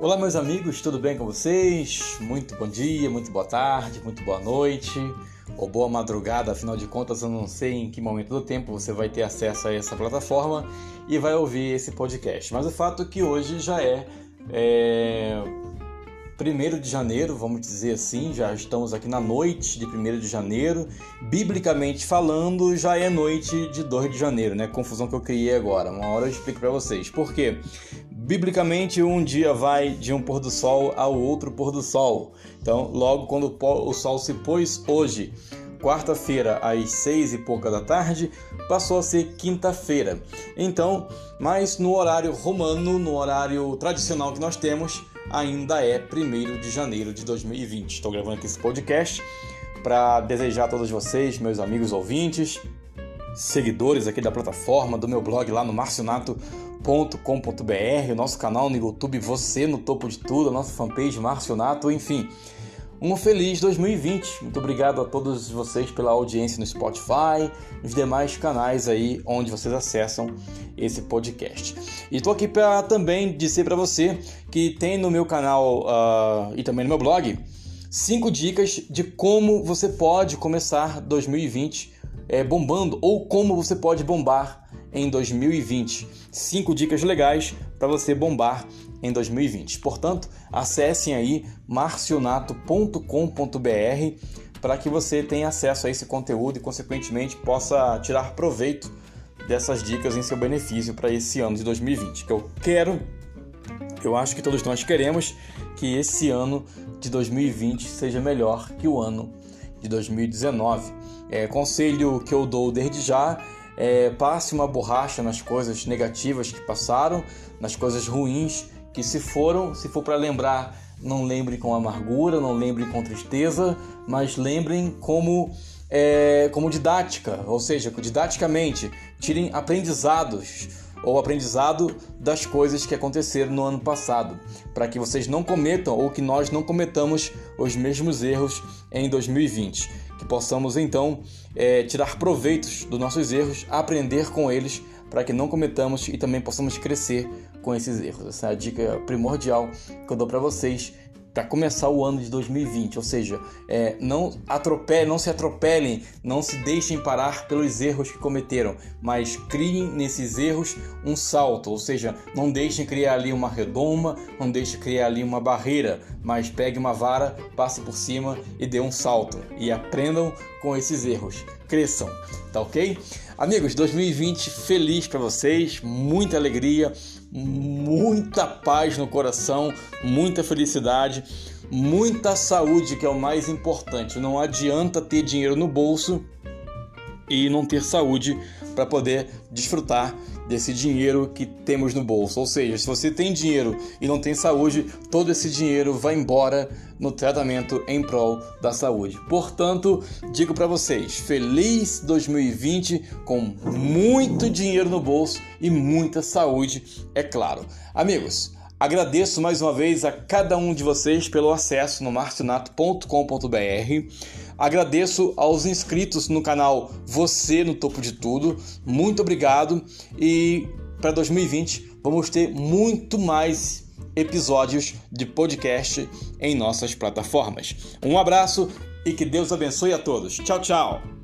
Olá, meus amigos, tudo bem com vocês? Muito bom dia, muito boa tarde, muito boa noite ou boa madrugada, afinal de contas, eu não sei em que momento do tempo você vai ter acesso a essa plataforma e vai ouvir esse podcast. Mas o fato é que hoje já é, é 1 de janeiro, vamos dizer assim, já estamos aqui na noite de 1 de janeiro. Biblicamente falando, já é noite de 2 de janeiro, né? Confusão que eu criei agora. Uma hora eu explico para vocês. Por quê? Biblicamente, um dia vai de um pôr do sol ao outro pôr do sol. Então, logo quando o sol se pôs hoje, quarta-feira às seis e pouca da tarde, passou a ser quinta-feira. Então, mas no horário romano, no horário tradicional que nós temos, ainda é 1 de janeiro de 2020. Estou gravando aqui esse podcast para desejar a todos vocês, meus amigos ouvintes, seguidores aqui da plataforma, do meu blog lá no marcionato.com.br, o nosso canal no YouTube, você no topo de tudo, a nossa fanpage Marcionato, enfim um feliz 2020. Muito obrigado a todos vocês pela audiência no Spotify, nos demais canais aí onde vocês acessam esse podcast. E estou aqui para também dizer para você que tem no meu canal uh, e também no meu blog cinco dicas de como você pode começar 2020 é, bombando ou como você pode bombar em 2020. Cinco dicas legais para você bombar em 2020. Portanto, acessem aí marcionato.com.br para que você tenha acesso a esse conteúdo e, consequentemente, possa tirar proveito dessas dicas em seu benefício para esse ano de 2020. Que eu quero, eu acho que todos nós queremos que esse ano de 2020 seja melhor que o ano de 2019. É, conselho que eu dou desde já é, passe uma borracha nas coisas negativas que passaram, nas coisas ruins que se foram, se for para lembrar, não lembre com amargura, não lembre com tristeza, mas lembrem como é, como didática, ou seja, didaticamente, tirem aprendizados ou aprendizado das coisas que aconteceram no ano passado, para que vocês não cometam ou que nós não cometamos os mesmos erros em 2020, que possamos então é, tirar proveitos dos nossos erros, aprender com eles para que não cometamos e também possamos crescer com esses erros. Essa é a dica primordial que eu dou para vocês para começar o ano de 2020, ou seja, é, não atropelem, não se atropelem, não se deixem parar pelos erros que cometeram, mas criem nesses erros um salto, ou seja, não deixem criar ali uma redoma, não deixem criar ali uma barreira, mas pegue uma vara, passe por cima e dê um salto. E aprendam com esses erros, cresçam, tá ok? Amigos, 2020 feliz para vocês, muita alegria, muita paz no coração, muita felicidade, muita saúde, que é o mais importante. Não adianta ter dinheiro no bolso e não ter saúde para poder desfrutar desse dinheiro que temos no bolso. Ou seja, se você tem dinheiro e não tem saúde, todo esse dinheiro vai embora no tratamento em prol da saúde. Portanto, digo para vocês, feliz 2020 com muito dinheiro no bolso e muita saúde, é claro. Amigos, Agradeço mais uma vez a cada um de vocês pelo acesso no marcionato.com.br. Agradeço aos inscritos no canal Você no Topo de Tudo. Muito obrigado e para 2020 vamos ter muito mais episódios de podcast em nossas plataformas. Um abraço e que Deus abençoe a todos. Tchau, tchau.